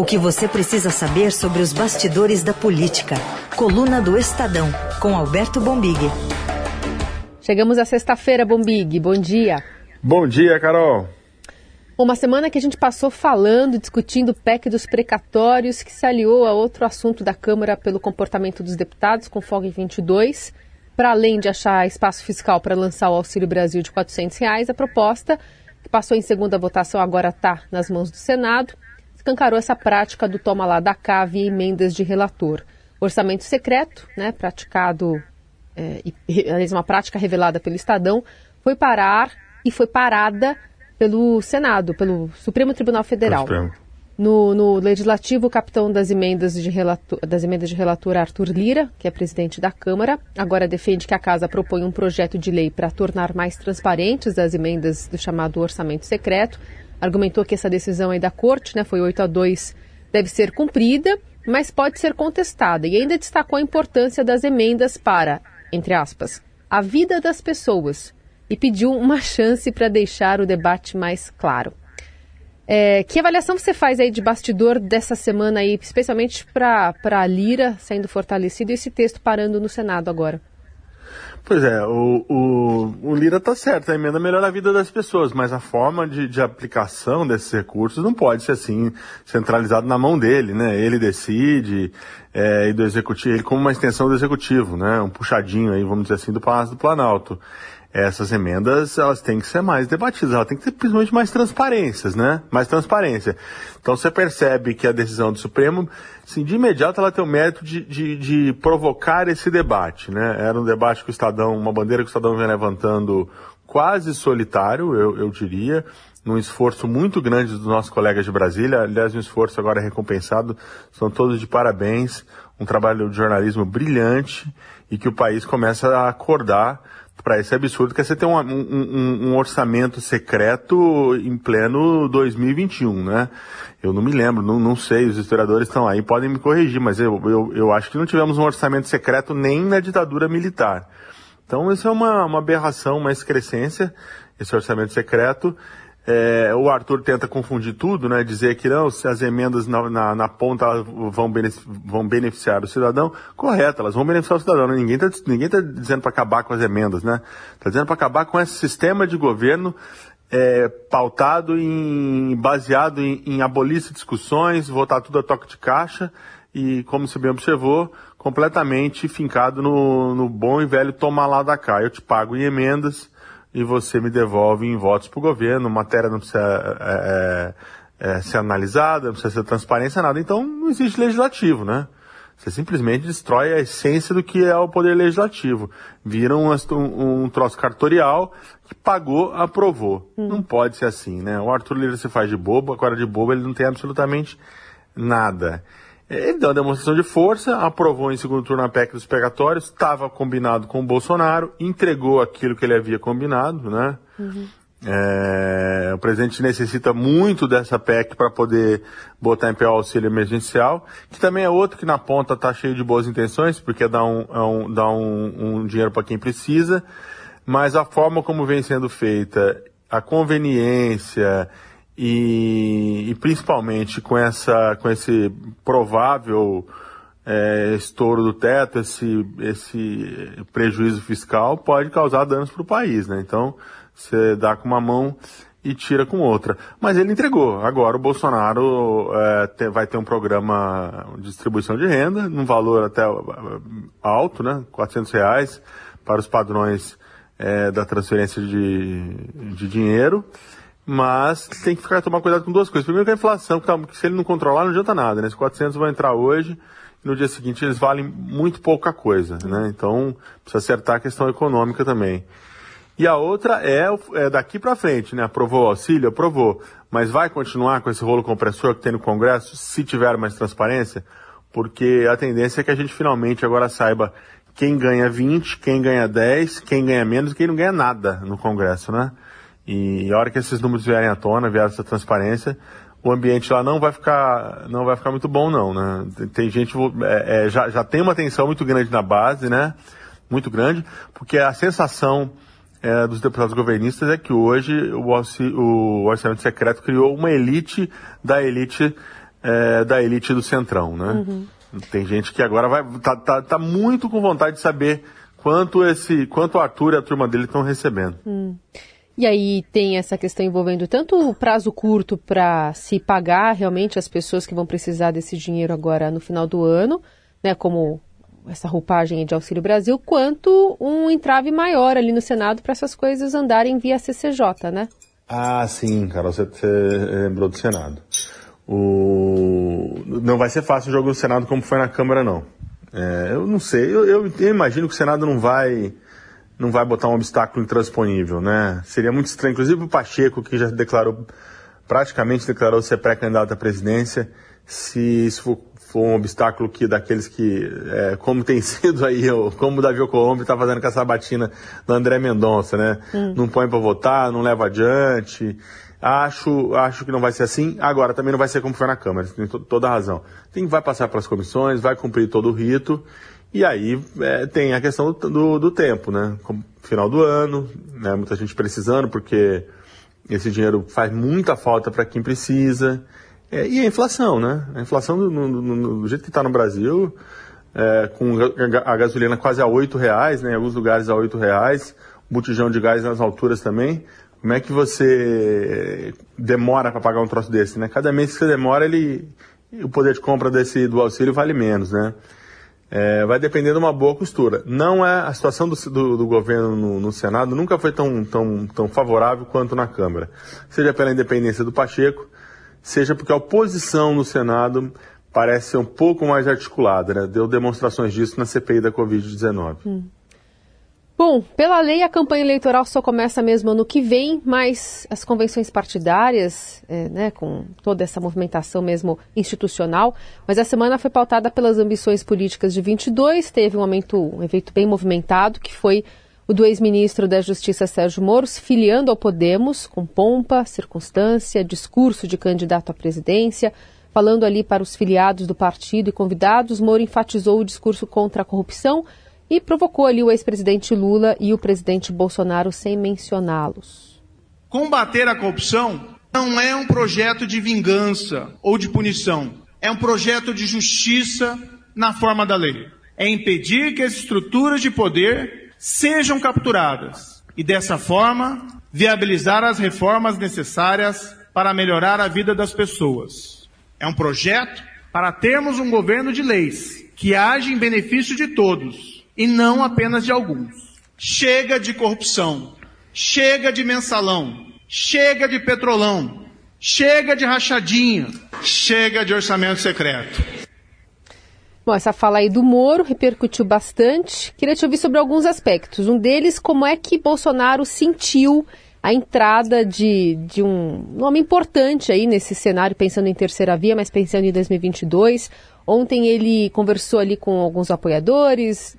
O que você precisa saber sobre os bastidores da política. Coluna do Estadão, com Alberto Bombig. Chegamos à sexta-feira, Bombig. Bom dia. Bom dia, Carol. Uma semana que a gente passou falando, discutindo o PEC dos precatórios, que se aliou a outro assunto da Câmara pelo comportamento dos deputados, com folga em 22. Para além de achar espaço fiscal para lançar o Auxílio Brasil de 400 reais, a proposta, que passou em segunda votação, agora está nas mãos do Senado, escancarou essa prática do toma lá da cá via emendas de relator. Orçamento secreto, né, praticado, é, e, uma prática revelada pelo Estadão, foi parar e foi parada pelo Senado, pelo Supremo Tribunal Federal. No, no, Legislativo, o capitão das emendas, de relator, das emendas de relator Arthur Lira, que é presidente da Câmara, agora defende que a Casa propõe um projeto de lei para tornar mais transparentes as emendas do chamado orçamento secreto. Argumentou que essa decisão aí da Corte, né, foi 8 a 2, deve ser cumprida, mas pode ser contestada. E ainda destacou a importância das emendas para, entre aspas, a vida das pessoas, e pediu uma chance para deixar o debate mais claro. É, que avaliação você faz aí de bastidor dessa semana aí, especialmente para a Lira sendo fortalecido e esse texto parando no Senado agora? Pois é, o, o, o Lira está certo, a emenda melhora a vida das pessoas, mas a forma de, de aplicação desses recursos não pode ser assim, centralizado na mão dele, né? Ele decide, é, e do executivo, ele como uma extensão do executivo, né? Um puxadinho aí, vamos dizer assim, do Palácio do Planalto essas emendas elas têm que ser mais debatidas, elas têm que ter principalmente mais transparências, né? Mais transparência. Então você percebe que a decisão do Supremo, assim, de imediato ela tem o mérito de, de, de, provocar esse debate, né? Era um debate que o Estadão, uma bandeira que o Estadão vem levantando quase solitário, eu, eu diria, num esforço muito grande dos nossos colegas de Brasília, aliás, um esforço agora recompensado, são todos de parabéns, um trabalho de jornalismo brilhante e que o país começa a acordar para esse absurdo que é você ter um, um, um, orçamento secreto em pleno 2021, né? Eu não me lembro, não, não sei, os historiadores estão aí, podem me corrigir, mas eu, eu, eu acho que não tivemos um orçamento secreto nem na ditadura militar. Então isso é uma, uma aberração, uma excrescência, esse orçamento secreto. É, o Arthur tenta confundir tudo, né? Dizer que não, se as emendas na, na, na ponta vão, vão beneficiar o cidadão, correto, elas vão beneficiar o cidadão. Né? Ninguém está ninguém tá dizendo para acabar com as emendas, né? Está dizendo para acabar com esse sistema de governo é, pautado em, baseado em, em abolir discussões, votar tudo a toque de caixa e, como você bem observou, completamente fincado no, no bom e velho tomar lá da cá. Eu te pago em emendas, e você me devolve em votos para o governo, matéria não precisa é, é, é, ser analisada, não precisa ser transparência, nada. Então não existe legislativo, né? Você simplesmente destrói a essência do que é o poder legislativo. Vira um, um, um troço cartorial que pagou, aprovou. Hum. Não pode ser assim, né? O Arthur Lira se faz de bobo, agora de bobo ele não tem absolutamente nada. Ele deu uma demonstração de força, aprovou em segundo turno a PEC dos pegatórios, estava combinado com o Bolsonaro, entregou aquilo que ele havia combinado, né? Uhum. É, o presidente necessita muito dessa PEC para poder botar em pé o auxílio emergencial, que também é outro que na ponta está cheio de boas intenções, porque dá um, é um, dá um, um dinheiro para quem precisa, mas a forma como vem sendo feita, a conveniência e, e principalmente com, essa, com esse provável é, estouro do teto, esse, esse prejuízo fiscal pode causar danos para o país, né? Então, você dá com uma mão e tira com outra. Mas ele entregou. Agora o Bolsonaro é, te, vai ter um programa de distribuição de renda, num valor até alto, né? 400 reais para os padrões é, da transferência de, de dinheiro. Mas tem que ficar tomar cuidado com duas coisas. Primeiro que a inflação, tá, que se ele não controlar, não adianta nada, né? Esses 400 vão entrar hoje e no dia seguinte eles valem muito pouca coisa, né? Então, precisa acertar a questão econômica também. E a outra é, é daqui para frente, né? Aprovou o auxílio? Aprovou. Mas vai continuar com esse rolo compressor que tem no Congresso, se tiver mais transparência? Porque a tendência é que a gente finalmente agora saiba quem ganha 20, quem ganha 10, quem ganha menos e quem não ganha nada no Congresso, né? E a hora que esses números vierem à tona, vier essa transparência, o ambiente lá não vai ficar, não vai ficar muito bom não, né? Tem gente, é, é, já, já tem uma tensão muito grande na base, né? Muito grande, porque a sensação é, dos deputados governistas é que hoje o, o orçamento secreto criou uma elite da elite é, da elite do Centrão, né? Uhum. Tem gente que agora vai tá, tá, tá, muito com vontade de saber quanto esse, quanto o Arthur e a turma dele estão recebendo. Hum. E aí tem essa questão envolvendo tanto o prazo curto para se pagar realmente as pessoas que vão precisar desse dinheiro agora no final do ano, né, como essa roupagem de Auxílio Brasil, quanto um entrave maior ali no Senado para essas coisas andarem via CCJ, né? Ah, sim, Carol, você, lembrou do Senado. O... Não vai ser fácil o jogo do Senado como foi na Câmara, não. É, eu não sei, eu, eu, eu, imagino que o Senado não vai não vai botar um obstáculo intransponível, né? Seria muito estranho, inclusive o Pacheco, que já declarou, praticamente declarou ser pré-candidato à presidência, se isso for, for, um obstáculo que daqueles que, é, como tem sido aí, como o Davi Alcolumbre está fazendo com essa batina do André Mendonça, né? Hum. Não põe para votar, não leva adiante. Acho, acho que não vai ser assim. Agora, também não vai ser como foi na Câmara, tem toda a razão. Tem, vai passar pelas comissões, vai cumprir todo o rito, e aí é, tem a questão do, do, do, tempo, né? Final do ano, né? muita gente precisando, porque esse dinheiro faz muita falta para quem precisa. É, e a inflação, né? A inflação do, do jeito que está no Brasil, é, com a gasolina quase a oito reais, né? Em alguns lugares a oito reais, botijão de gás nas alturas também. Como é que você demora para pagar um troço desse, né? Cada mês que você demora, ele, o poder de compra desse do auxílio vale menos, né? É, vai depender de uma boa costura. Não é a situação do, do, do governo no, no, Senado nunca foi tão, tão, tão favorável quanto na Câmara, seja pela independência do Pacheco, seja porque a oposição no Senado parece ser um pouco mais articulada, né? Deu demonstrações disso na CPI da Covid-19. Hum. Bom, pela lei, a campanha eleitoral só começa mesmo ano que vem, mas as convenções partidárias, é, né, com toda essa movimentação mesmo institucional, mas a semana foi pautada pelas ambições políticas de 22, teve um, momento, um evento bem movimentado, que foi o do ex-ministro da Justiça Sérgio Moro se filiando ao Podemos, com pompa, circunstância, discurso de candidato à presidência, falando ali para os filiados do partido e convidados, Moro enfatizou o discurso contra a corrupção, e provocou ali o ex-presidente Lula e o presidente Bolsonaro sem mencioná-los. Combater a corrupção não é um projeto de vingança ou de punição, é um projeto de justiça na forma da lei. É impedir que as estruturas de poder sejam capturadas e, dessa forma, viabilizar as reformas necessárias para melhorar a vida das pessoas. É um projeto para termos um governo de leis que age em benefício de todos e não apenas de alguns. Chega de corrupção, chega de mensalão, chega de petrolão, chega de rachadinha, chega de orçamento secreto. Bom, essa fala aí do Moro repercutiu bastante. Queria te ouvir sobre alguns aspectos. Um deles, como é que Bolsonaro sentiu a entrada de, de um nome importante aí nesse cenário, pensando em terceira via, mas pensando em 2022. Ontem ele conversou ali com alguns apoiadores,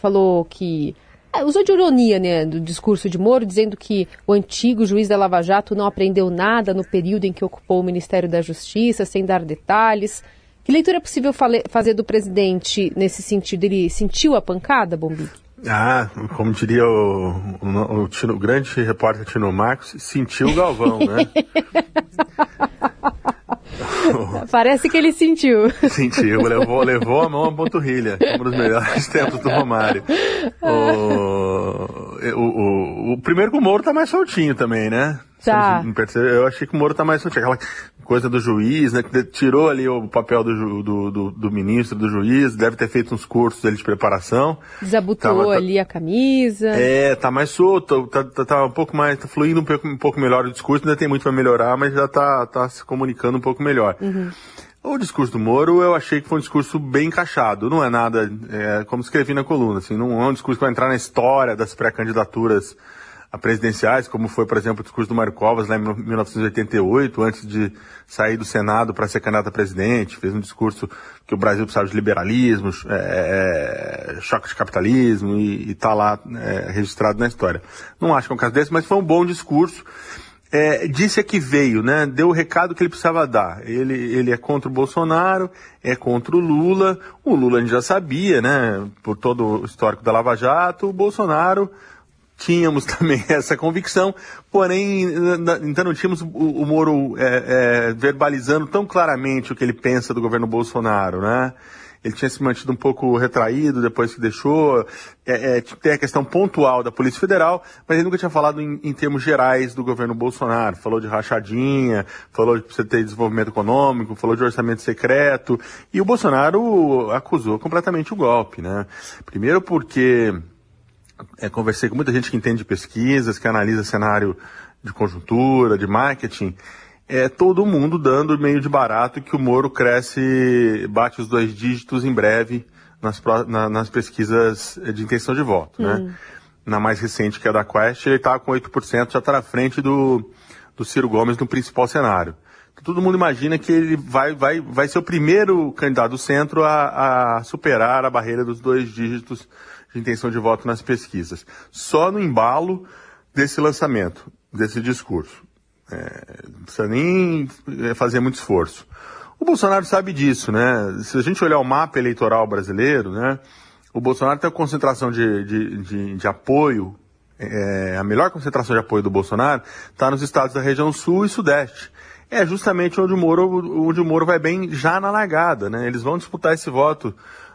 falou que. É, usou de ironia né, do discurso de Moro, dizendo que o antigo juiz da Lava Jato não aprendeu nada no período em que ocupou o Ministério da Justiça, sem dar detalhes. Que leitura é possível fazer do presidente nesse sentido? Ele sentiu a pancada, Bombi? Ah, como diria o, o, o, o grande repórter Tino Marcos, sentiu o Galvão, né? Parece que ele sentiu. Sentiu, levou, levou a mão à panturrilha, um dos melhores tempos do Romário. O, o, o, o primeiro que o Moro tá mais soltinho também, né? Tá. Eu achei que o Moro tá mais soltinho. Aquela coisa do juiz, né? Que tirou ali o papel do, do, do, do ministro, do juiz, deve ter feito uns cursos dele de preparação. Desabotoou tá, ali a camisa. É, tá mais solto, tá, tá, tá, um pouco mais, tá fluindo um pouco, um pouco melhor o discurso, ainda tem muito para melhorar, mas já tá, tá se comunicando um pouco melhor. Uhum. O discurso do Moro eu achei que foi um discurso bem encaixado. Não é nada, é, como escrevi na coluna, assim, não é um discurso que vai entrar na história das pré-candidaturas a presidenciais, como foi, por exemplo, o discurso do Mário Covas lá em 1988, antes de sair do Senado para ser candidato a presidente, fez um discurso que o Brasil precisava de liberalismo, é, é choque de capitalismo e está lá é, registrado na história. Não acho que é um caso desse, mas foi um bom discurso. É, disse a que veio, né? Deu o recado que ele precisava dar. Ele, ele é contra o Bolsonaro, é contra o Lula. O Lula a gente já sabia, né? Por todo o histórico da Lava Jato. O Bolsonaro tínhamos também essa convicção, porém, então não tínhamos o, Moro é, é, verbalizando tão claramente o que ele pensa do governo Bolsonaro, né? Ele tinha se mantido um pouco retraído depois que deixou. É, é, tem a questão pontual da Polícia Federal, mas ele nunca tinha falado em, em termos gerais do governo Bolsonaro. Falou de rachadinha, falou de você ter desenvolvimento econômico, falou de orçamento secreto. E o Bolsonaro acusou completamente o golpe, né? Primeiro porque é, conversei com muita gente que entende de pesquisas, que analisa cenário de conjuntura, de marketing, é todo mundo dando meio de barato que o Moro cresce, bate os dois dígitos em breve nas, na, nas pesquisas de intenção de voto, né? hum. né? Na mais recente, que é da Quest, ele está com 8%, já está na frente do, do Ciro Gomes no principal cenário. Então, todo mundo imagina que ele vai, vai, vai ser o primeiro candidato do centro a, a superar a barreira dos dois dígitos de intenção de voto nas pesquisas. Só no embalo desse lançamento, desse discurso. É, não precisa nem é, fazer muito esforço. O Bolsonaro sabe disso, né? Se a gente olhar o mapa eleitoral brasileiro, né? O Bolsonaro tem a concentração de, de, de, de apoio, é, a melhor concentração de apoio do Bolsonaro está nos estados da região sul e sudeste. É justamente onde o Moro, onde o Moro vai bem já na largada, né? Eles vão disputar esse voto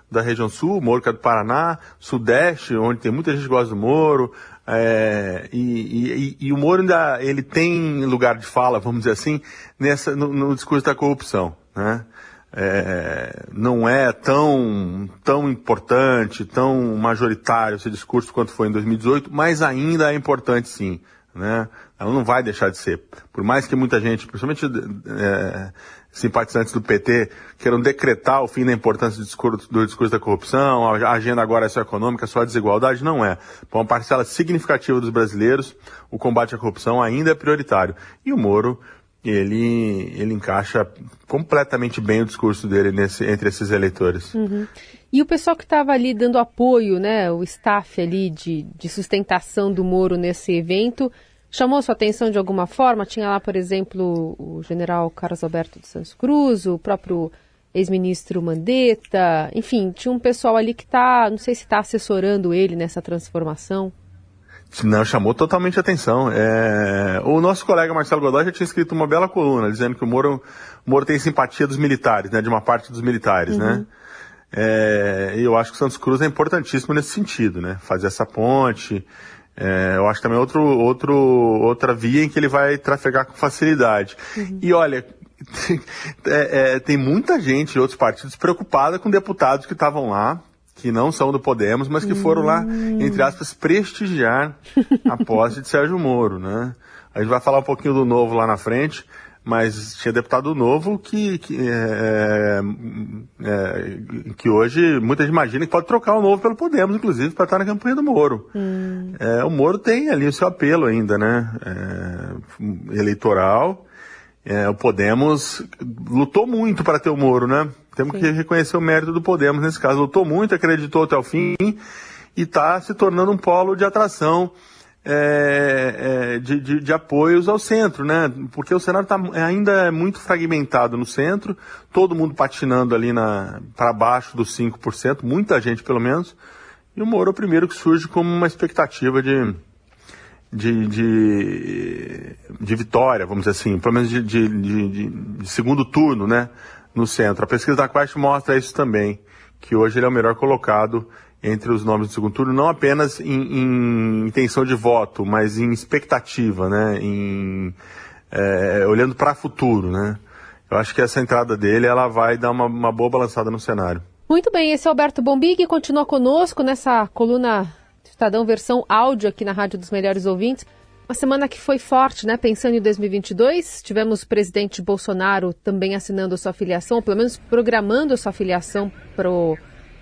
da região sul, Moro que é do Paraná, Sudeste, onde tem muita gente que gosta do Moro, é, e, e, e, o Moro ainda ele tem lugar de fala, vamos dizer assim, nessa, no, no discurso da corrupção. Né? É, não é tão, tão importante, tão majoritário esse discurso quanto foi em 2018, mas ainda é importante sim. Né? Ela não vai deixar de ser. Por mais que muita gente, principalmente é, simpatizantes do PT queiram decretar o fim da importância do discurso, do discurso da corrupção, a agenda agora é só econômica, só a desigualdade, não é. Para uma parcela significativa dos brasileiros, o combate à corrupção ainda é prioritário. E o Moro, ele, ele encaixa completamente bem o discurso dele nesse, entre esses eleitores. Uhum. E o pessoal que estava ali dando apoio, né, o staff ali de, de sustentação do Moro nesse evento, chamou sua atenção de alguma forma? Tinha lá, por exemplo, o general Carlos Alberto de Santos Cruz, o próprio ex-ministro Mandetta, enfim, tinha um pessoal ali que está, não sei se está assessorando ele nessa transformação. Não, chamou totalmente atenção. É... O nosso colega Marcelo Godoy já tinha escrito uma bela coluna, dizendo que o Moro, o Moro tem simpatia dos militares, né, de uma parte dos militares, né? uhum. né? É... E eu acho que o Santos Cruz é importantíssimo nesse sentido, né? Fazer essa ponte, é, eu acho também outro, outro, outra via em que ele vai trafegar com facilidade. Uhum. E olha, é, é, tem muita gente de outros partidos preocupada com deputados que estavam lá, que não são do Podemos, mas que foram lá, hum. entre aspas, prestigiar a posse de Sérgio Moro, né? A gente vai falar um pouquinho do novo lá na frente, mas tinha deputado novo que, que, é, é, que hoje muita gente imagina que pode trocar o novo pelo Podemos, inclusive, para estar na campanha do Moro. Hum. É, o Moro tem ali o seu apelo ainda, né? É, eleitoral. É, o Podemos lutou muito para ter o Moro, né? Temos Sim. que reconhecer o mérito do Podemos nesse caso. Lutou muito, acreditou até o fim e está se tornando um polo de atração é, é, de, de, de, apoios ao centro, né? Porque o cenário tá, ainda é muito fragmentado no centro, todo mundo patinando ali para baixo dos 5%, muita gente pelo menos, e o Moro é o primeiro que surge como uma expectativa de, de, de, de vitória, vamos dizer assim, pelo menos de, de, de, de segundo turno, né? No centro. A pesquisa da Quest mostra isso também, que hoje ele é o melhor colocado entre os nomes do segundo turno, não apenas em, em intenção de voto, mas em expectativa, né? Em, é, olhando para o futuro, né? Eu acho que essa entrada dele ela vai dar uma, uma boa balançada no cenário. Muito bem, esse é Alberto Bombig, continua conosco nessa coluna Estadão versão áudio aqui na Rádio dos Melhores Ouvintes. Uma semana que foi forte, né? Pensando em 2022, tivemos o presidente Bolsonaro também assinando sua filiação, ou pelo menos programando sua filiação para o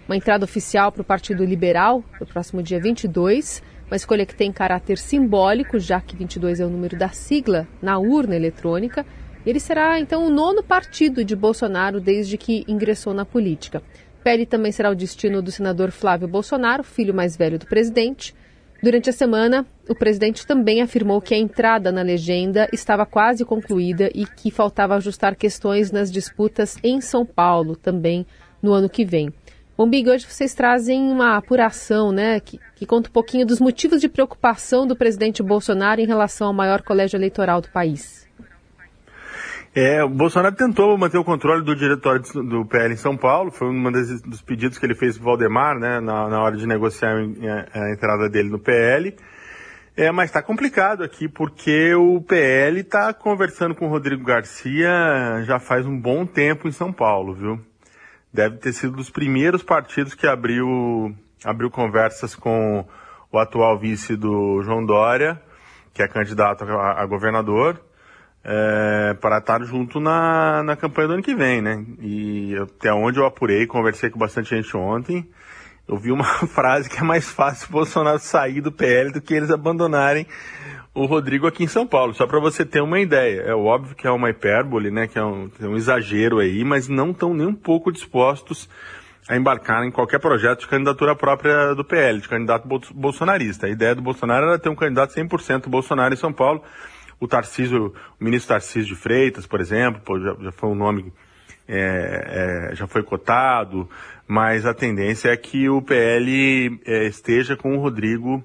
uma entrada oficial para o Partido Liberal no próximo dia 22, uma escolha que tem caráter simbólico, já que 22 é o número da sigla na urna eletrônica. Ele será então o nono partido de Bolsonaro desde que ingressou na política. Pele também será o destino do senador Flávio Bolsonaro, filho mais velho do presidente. Durante a semana, o presidente também afirmou que a entrada na legenda estava quase concluída e que faltava ajustar questões nas disputas em São Paulo, também no ano que vem. Bom, Big, hoje vocês trazem uma apuração, né, que, que conta um pouquinho dos motivos de preocupação do presidente Bolsonaro em relação ao maior colégio eleitoral do país. É, o Bolsonaro tentou manter o controle do diretório do PL em São Paulo, foi um dos pedidos que ele fez para o Valdemar, né, na, na, hora de negociar a, a entrada dele no PL. É, mas está complicado aqui porque o PL está conversando com o Rodrigo Garcia já faz um bom tempo em São Paulo, viu? Deve ter sido dos primeiros partidos que abriu, abriu conversas com o atual vice do João Dória, que é candidato a, a governador, é, para estar junto na, na campanha do ano que vem, né? E até onde eu apurei, conversei com bastante gente ontem, eu vi uma frase que é mais fácil o Bolsonaro sair do PL do que eles abandonarem o Rodrigo aqui em São Paulo, só para você ter uma ideia. É óbvio que é uma hipérbole, né, que é um, é um exagero aí, mas não estão nem um pouco dispostos a embarcar em qualquer projeto de candidatura própria do PL, de candidato bolsonarista. A ideia do Bolsonaro era ter um candidato 100% Bolsonaro em São Paulo. O Tarcísio, o ministro Tarcísio de Freitas, por exemplo, já, já, foi um nome, é, é, já foi cotado, mas a tendência é que o PL é, esteja com o Rodrigo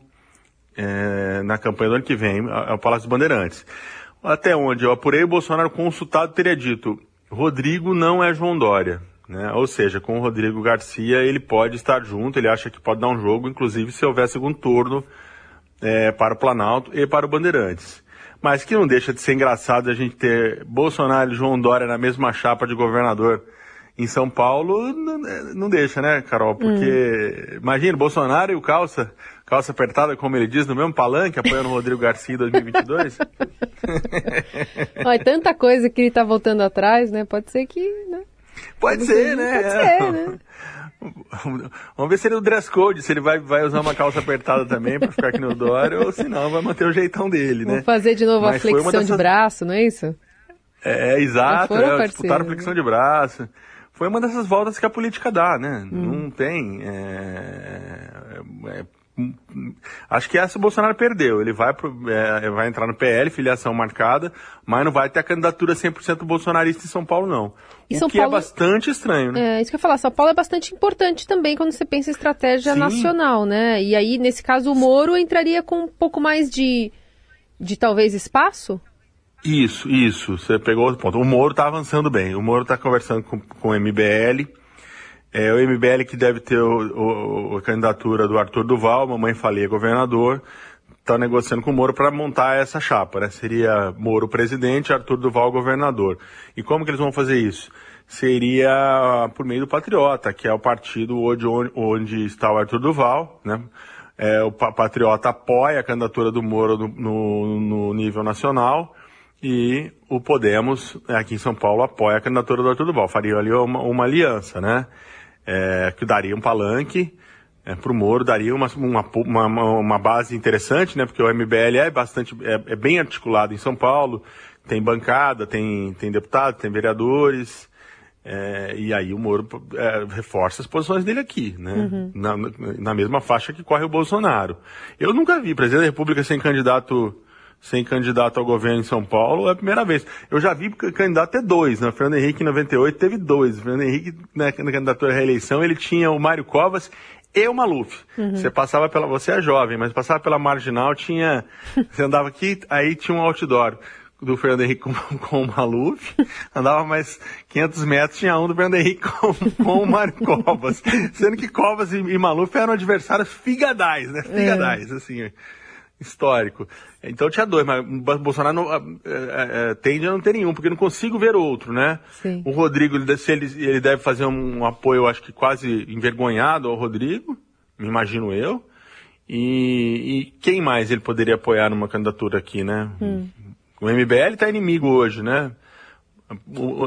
é, na campanha do ano que vem ao Palácio Bandeirantes. Até onde eu apurei, o Bolsonaro consultado teria dito: Rodrigo não é João Dória. Né? Ou seja, com o Rodrigo Garcia ele pode estar junto, ele acha que pode dar um jogo, inclusive se houver segundo turno é, para o Planalto e para o Bandeirantes. Mas que não deixa de ser engraçado a gente ter Bolsonaro e João Dória na mesma chapa de governador em São Paulo, não, não deixa, né, Carol? Porque, hum. imagina, Bolsonaro e o Calça calça apertada, como ele diz, no mesmo palanque, apoiando o Rodrigo Garcia em 2022? Olha, tanta coisa que ele está voltando atrás, né? Pode ser que. Né? Pode ser, né? Pode ser, né? Vamos ver se ele é o dress code, se ele vai, vai usar uma calça apertada também para ficar aqui no Dória, ou se não, vai manter o jeitão dele, né? Vamos fazer de novo Mas a flexão dessas... de braço, não é isso? É, exato, é, disputaram a flexão de braço. Foi uma dessas voltas que a política dá, né? Hum. Não tem. É, é, Acho que essa o Bolsonaro perdeu. Ele vai, pro, é, vai entrar no PL, filiação marcada, mas não vai ter a candidatura 100% bolsonarista em São Paulo, não. E o São que é Paulo... é bastante estranho, né? É, isso que eu ia falar. São Paulo é bastante importante também quando você pensa em estratégia Sim. nacional, né? E aí, nesse caso, o Moro entraria com um pouco mais de, de talvez, espaço? Isso, isso. Você pegou o ponto. O Moro está avançando bem. O Moro está conversando com, com o MBL é, o MBL que deve ter o, o, a candidatura do Arthur Duval, mamãe falei governador, está negociando com o Moro para montar essa chapa, né? Seria Moro presidente, Arthur Duval governador. E como que eles vão fazer isso? Seria por meio do Patriota, que é o partido onde, onde está o Arthur Duval, né? É, o Patriota apoia a candidatura do Moro no, no, no nível nacional e o Podemos, aqui em São Paulo, apoia a candidatura do Arthur Duval. Faria ali uma, uma aliança, né? é, que daria um palanque é, para o Moro, daria uma, uma, uma, base interessante, né? Porque o MBL é bastante, é, é, bem articulado em São Paulo, tem bancada, tem, tem deputado, tem vereadores, é, e aí o Moro é, reforça as posições dele aqui, né? Uhum. Na, na mesma faixa que corre o Bolsonaro. Eu nunca vi presidente da República sem candidato sem candidato ao governo em São Paulo é a primeira vez. Eu já vi candidato ter dois, né? O Fernando Henrique em 98 teve dois. O Fernando Henrique, né, na candidatura à reeleição, ele tinha o Mário Covas e o Maluf. Uhum. Você passava pela. Você é jovem, mas passava pela marginal, tinha. Você andava aqui, aí tinha um outdoor do Fernando Henrique com, com o Maluf, andava mais 500 metros, tinha um do Fernando Henrique com, com o Mário Covas. Sendo que Covas e, e Maluf eram adversários figadais, né? Figadais, é. assim histórico. Então tinha dois, mas Bolsonaro não, é, é, tende a não ter nenhum, porque não consigo ver outro, né? Sim. O Rodrigo, ele, ele, ele deve fazer um, um apoio, acho que quase envergonhado ao Rodrigo, me imagino eu. E, e, quem mais ele poderia apoiar numa candidatura aqui, né? Hum. O MBL está inimigo hoje, né?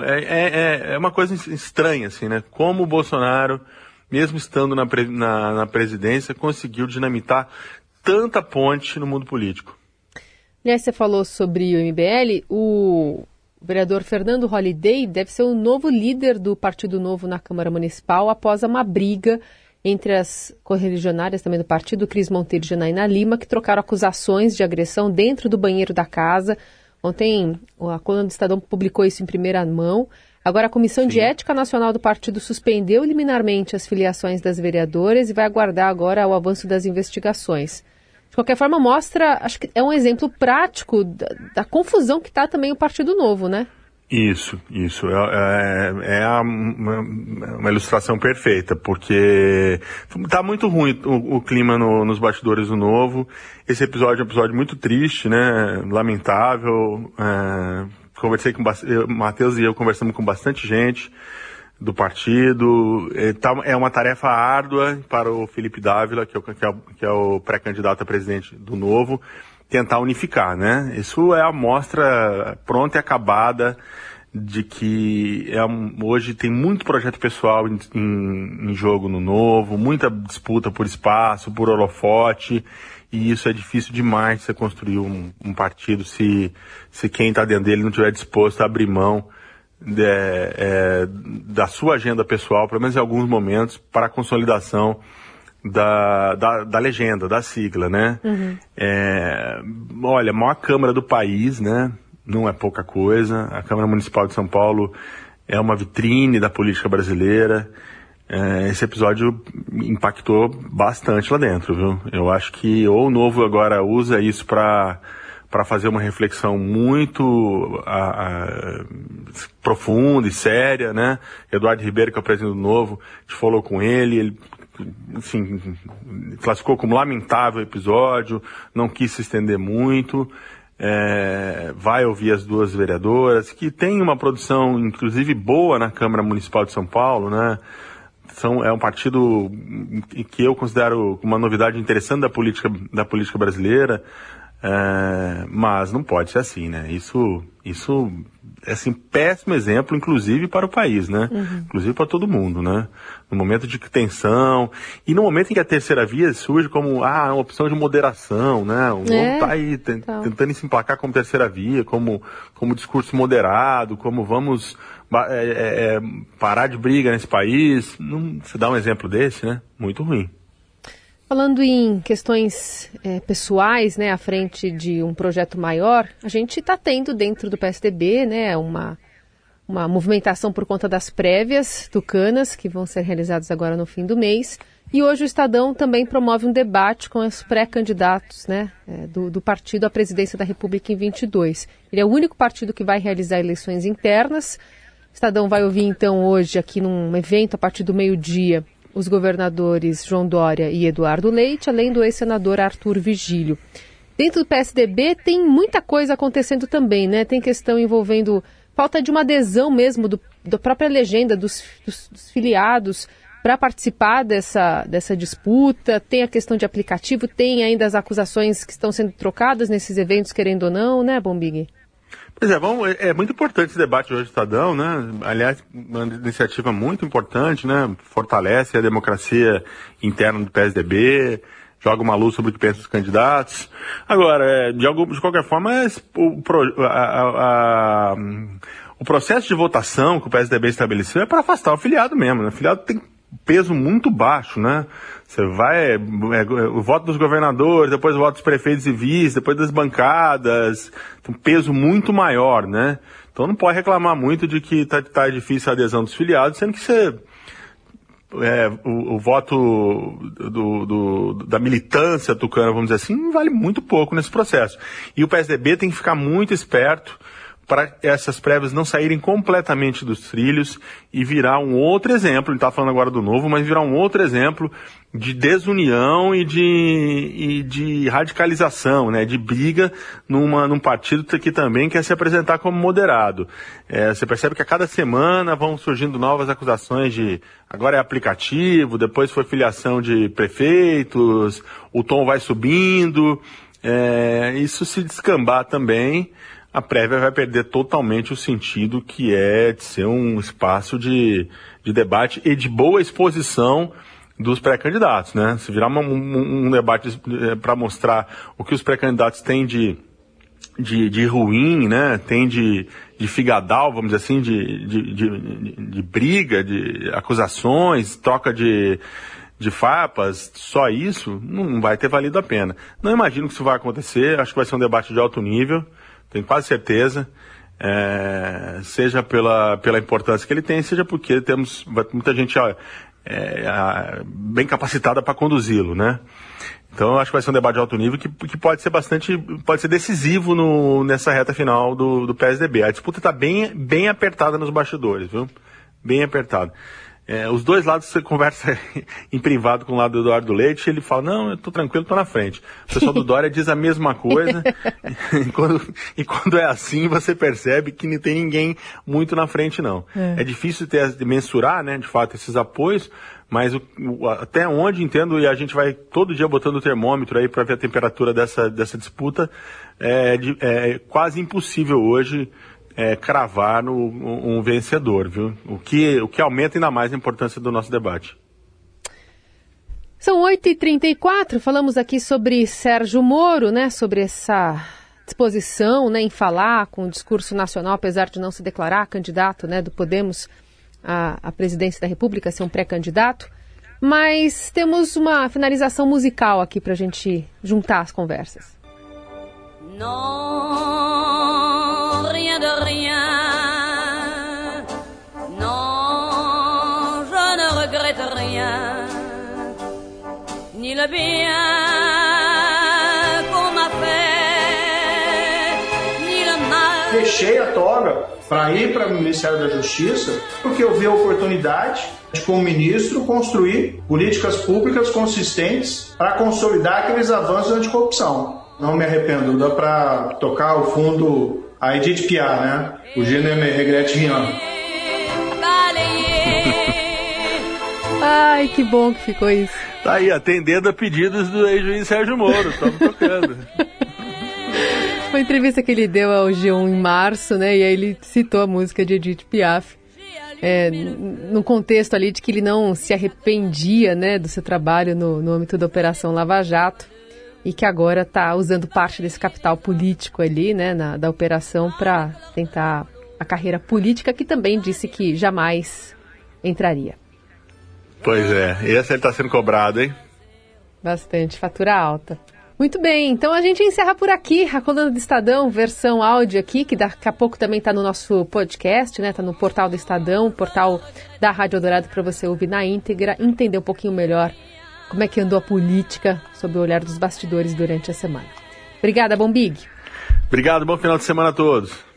É, é, é, uma coisa estranha, assim, né? Como o Bolsonaro, mesmo estando na, na, na presidência, conseguiu dinamitar tanta ponte no mundo político. Aliás, você falou sobre o MBL, o vereador Fernando Holliday deve ser o novo líder do Partido Novo na Câmara Municipal após uma briga entre as correligionárias também do partido, Cris Monteiro e Janaína Lima, que trocaram acusações de agressão dentro do banheiro da casa. Ontem, a coluna do Estadão publicou isso em primeira mão. Agora, a Comissão Sim. de Ética Nacional do partido suspendeu liminarmente as filiações das vereadoras e vai aguardar agora o avanço das investigações. De qualquer forma, mostra, acho que é um exemplo prático da, da confusão que está também o Partido Novo, né? Isso, isso. É, é, é uma, uma, ilustração perfeita, porque tá muito ruim o, o clima no, nos bastidores do Novo. Esse episódio é um episódio muito triste, né? Lamentável. É, conversei com o Matheus e eu conversamos com bastante gente do partido. É, tá, é uma tarefa árdua para o Felipe Dávila, que é o, que é, que é o pré-candidato a presidente do Novo tentar unificar, né? Isso é a mostra pronta e acabada de que é hoje tem muito projeto pessoal em, em, em, jogo no novo, muita disputa por espaço, por holofote, e isso é difícil demais você construir um, um partido se, se quem está dentro dele não estiver disposto a abrir mão de, é, da sua agenda pessoal, pelo menos em alguns momentos, para a consolidação da, da, da, legenda, da sigla, né? Uhum. É, olha, a maior Câmara do país, né? Não é pouca coisa. A Câmara Municipal de São Paulo é uma vitrine da política brasileira. É, esse episódio impactou bastante lá dentro, viu? Eu acho que ou o Novo agora usa isso para para fazer uma reflexão muito a, a, profunda e séria, né? Eduardo Ribeiro, que é o presidente do Novo, a gente falou com ele, ele enfim, classificou como lamentável o episódio, não quis se estender muito. É, vai ouvir as duas vereadoras, que tem uma produção, inclusive, boa na Câmara Municipal de São Paulo, né? São, é um partido que eu considero uma novidade interessante da política, da política brasileira, é, mas não pode ser assim, né? Isso, isso assim, péssimo exemplo, inclusive para o país, né? Uhum. Inclusive para todo mundo, né? No momento de tensão e no momento em que a terceira via surge como ah, uma opção de moderação, né? O é, tá aí então. tentando se emplacar como terceira via, como, como discurso moderado, como vamos é, é, é, parar de briga nesse país. Não se dá um exemplo desse, né? Muito ruim. Falando em questões é, pessoais, né, à frente de um projeto maior, a gente está tendo dentro do PSDB, né, uma, uma movimentação por conta das prévias tucanas, que vão ser realizadas agora no fim do mês. E hoje o Estadão também promove um debate com os pré-candidatos né, é, do, do, partido à presidência da República em 22. Ele é o único partido que vai realizar eleições internas. O Estadão vai ouvir então hoje aqui num evento a partir do meio-dia os governadores João Dória e Eduardo Leite, além do ex-senador Arthur Vigílio. Dentro do PSDB tem muita coisa acontecendo também, né? Tem questão envolvendo falta de uma adesão mesmo do, da própria legenda dos, dos, dos filiados para participar dessa, dessa disputa. Tem a questão de aplicativo, tem ainda as acusações que estão sendo trocadas nesses eventos, querendo ou não, né, Bombig? Pois é, bom, é, é muito importante esse debate hoje do Estadão, né? Aliás, uma iniciativa muito importante, né? Fortalece a democracia interna do PSDB, joga uma luz sobre o que pensam os candidatos. Agora, é, de, algum, de qualquer forma, é, o, a, a, a, o processo de votação que o PSDB estabeleceu é para afastar o filiado mesmo, né? O filiado tem peso muito baixo, né? Você vai, é, é, o voto dos governadores, depois o voto dos prefeitos e vice, depois das bancadas, um peso muito maior, né? Então não pode reclamar muito de que tá, tá difícil a adesão dos filiados, sendo que você, é, o, o, voto do, do, da militância tucana, vamos dizer assim, vale muito pouco nesse processo. E o PSDB tem que ficar muito esperto para essas prévias não saírem completamente dos trilhos e virar um outro exemplo, ele está falando agora do novo, mas virar um outro exemplo de desunião e de, e de radicalização, né, de briga numa, num partido que também quer se apresentar como moderado. É, você percebe que a cada semana vão surgindo novas acusações de agora é aplicativo, depois foi filiação de prefeitos, o tom vai subindo, é, isso se descambar também a prévia vai perder totalmente o sentido que é de ser um espaço de, de debate e de boa exposição dos pré-candidatos, né? Se virar uma, um, um, debate é, para mostrar o que os pré-candidatos têm de, de, de, ruim, né? Tem de, de figadal, vamos dizer assim, de, de, de, de briga, de acusações, troca de, de farpas, só isso, não vai ter valido a pena. Não imagino que isso vai acontecer, acho que vai ser um debate de alto nível tenho quase certeza. é, seja pela, pela importância que ele tem, seja porque temos muita gente ó, é, bem capacitada para conduzi-lo, né? Então eu acho que vai ser um debate de alto nível que, que pode ser bastante, pode ser decisivo no, nessa reta final do, do PSDB. A disputa está bem, bem apertada nos bastidores, viu? Bem apertada. É, os dois lados você conversa em privado com o lado do Eduardo Leite, ele fala, não, eu tô tranquilo, tô na frente. O pessoal do Dória diz a mesma coisa, e, quando, e, quando, é assim, você percebe que não tem ninguém muito na frente, não. É, é difícil ter, de mensurar, né, de fato, esses apoios, mas o, o, até onde entendo, e a gente vai todo dia botando o termômetro aí para ver a temperatura dessa, dessa disputa, é, é quase impossível hoje é, cravar no, um, um vencedor, viu? O que, o que aumenta ainda mais a importância do nosso debate. São 8h34, falamos aqui sobre Sérgio Moro, né? Sobre essa disposição né, em falar com o discurso nacional, apesar de não se declarar candidato né, do Podemos à, à presidência da República, ser um pré-candidato. Mas temos uma finalização musical aqui para a gente juntar as conversas. Não rien. Non, je ne regrette rien, ni le bien. Deixei a toga para ir para o Ministério da Justiça porque eu vi a oportunidade de, como ministro, construir políticas públicas consistentes para consolidar aqueles avanços anticorrupção. Não me arrependo, dá para tocar o fundo a Edith Piaf, né? O gênero me regrette rien. Ai, que bom que ficou isso. Tá aí, atendendo a pedidos do ex-juiz Sérgio Moro, estamos tocando. Uma entrevista que ele deu ao G1 em março, né? E aí ele citou a música de Edith Piaf. É, no contexto ali de que ele não se arrependia, né, do seu trabalho no, no âmbito da Operação Lava Jato e que agora está usando parte desse capital político ali, né, na, da operação para tentar a carreira política, que também disse que jamais entraria. Pois é, esse ele está sendo cobrado, hein? Bastante, fatura alta. Muito bem, então a gente encerra por aqui a coluna do Estadão, versão áudio aqui, que daqui a pouco também está no nosso podcast, né? Está no portal do Estadão, portal da Rádio Dourado para você ouvir na íntegra, entender um pouquinho melhor como é que andou a política sob o olhar dos bastidores durante a semana. Obrigada, Bombig. Obrigado, bom final de semana a todos.